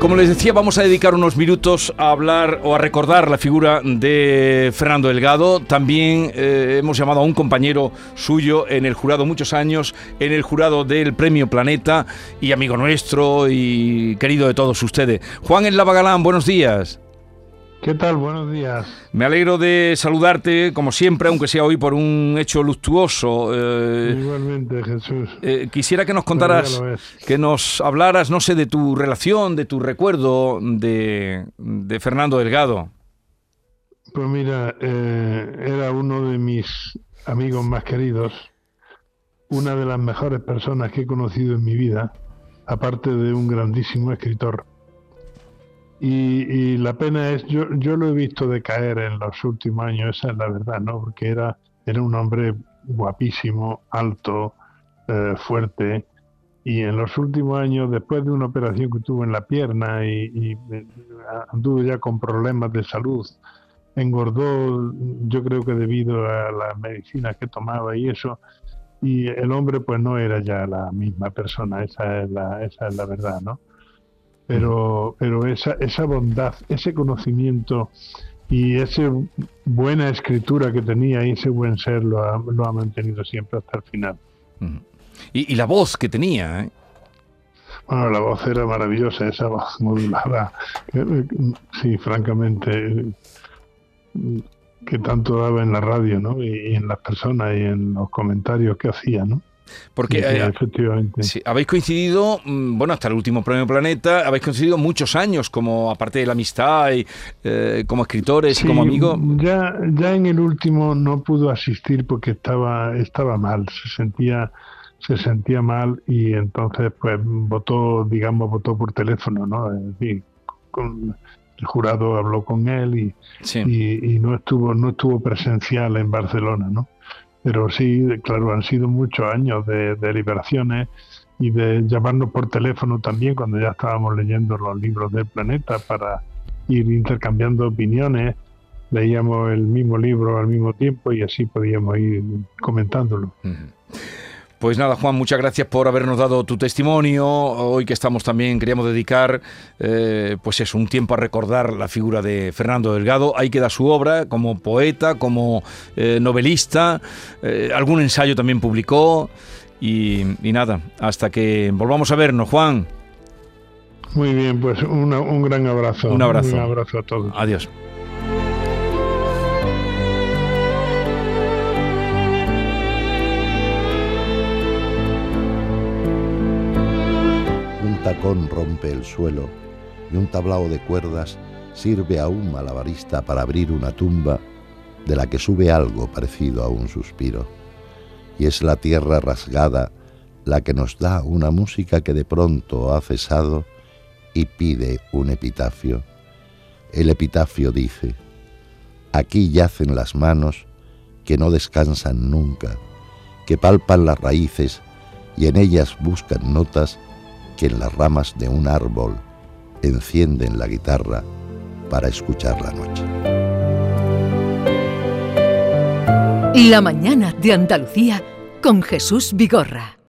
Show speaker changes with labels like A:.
A: Como les decía, vamos a dedicar unos minutos a hablar o a recordar la figura de Fernando Delgado. También eh, hemos llamado a un compañero suyo en el jurado muchos años, en el jurado del Premio Planeta y amigo nuestro y querido de todos ustedes. Juan El Lavagalán, buenos días.
B: ¿Qué tal? Buenos días.
A: Me alegro de saludarte, como siempre, aunque sea hoy por un hecho luctuoso.
B: Eh, Igualmente, Jesús.
A: Eh, quisiera que nos contaras, que nos hablaras, no sé, de tu relación, de tu recuerdo de, Fernando Delgado.
B: Pues mira, eh, era uno de mis amigos más queridos, una de las mejores personas que he conocido en mi vida, aparte de un grandísimo escritor. Y, la pena es, yo, yo lo he visto decaer en los últimos años, esa es la verdad, ¿no? Porque era, era un hombre guapísimo, alto, eh, fuerte, y en los últimos años, después de una operación que tuvo en la pierna y, eh, anduvo ya con problemas de salud, engordó, yo creo que debido a las medicinas que tomaba y eso, y el hombre pues no era ya la misma persona, esa es la, esa es la verdad, ¿no? Pero, pero esa, esa bondad, ese conocimiento y esa buena escritura que tenía y ese buen ser lo ha, lo ha mantenido siempre hasta el final.
A: y, la voz que tenía, ¿eh?
B: Bueno, la voz era maravillosa, esa voz modulada. Sí, francamente, que tanto daba en la radio, ¿no? Y, en las personas y en los comentarios que hacía, ¿no?
A: Porque eh, efectivamente. habéis coincidido, mm, bueno, hasta el último Premio Planeta, habéis coincidido muchos años, como aparte de la amistad, y, eh, como escritores y como amigos.
B: Ya, ya en el último no pudo asistir porque estaba, estaba mal, se sentía se sentía mal y entonces pues votó, digamos, votó por teléfono, ¿no? Es decir, con, el jurado habló con él y, y, y, no estuvo no estuvo presencial en Barcelona, ¿no? Pero sí, claro, han sido muchos años de, liberaciones y de llamarnos por teléfono también cuando ya estábamos leyendo los libros del planeta para ir intercambiando opiniones, leíamos el mismo libro al mismo tiempo y así podíamos ir comentándolo.
A: Pues nada, Juan, muchas gracias por habernos dado tu testimonio. Hoy que estamos también, queríamos dedicar, eh, pues eso, un tiempo a recordar la figura de Fernando Delgado. Ahí queda su obra como poeta, como eh, novelista. Eh, algún ensayo también publicó. Y, nada, hasta que volvamos a vernos, Juan.
B: Muy bien, pues un gran abrazo.
A: Un abrazo.
B: Un abrazo a todos.
A: Adiós.
C: Rompe el suelo y un tablao de cuerdas sirve a un malabarista para abrir una tumba de la que sube algo parecido a un suspiro. Y es la tierra rasgada la que nos da una música que de pronto ha cesado y pide un epitafio. El epitafio dice, aquí yacen las manos que no descansan nunca, que palpan las raíces y en ellas buscan notas que en las ramas de un árbol encienden la guitarra para escuchar la noche.
D: La mañana de Andalucía con Jesús Vigorra.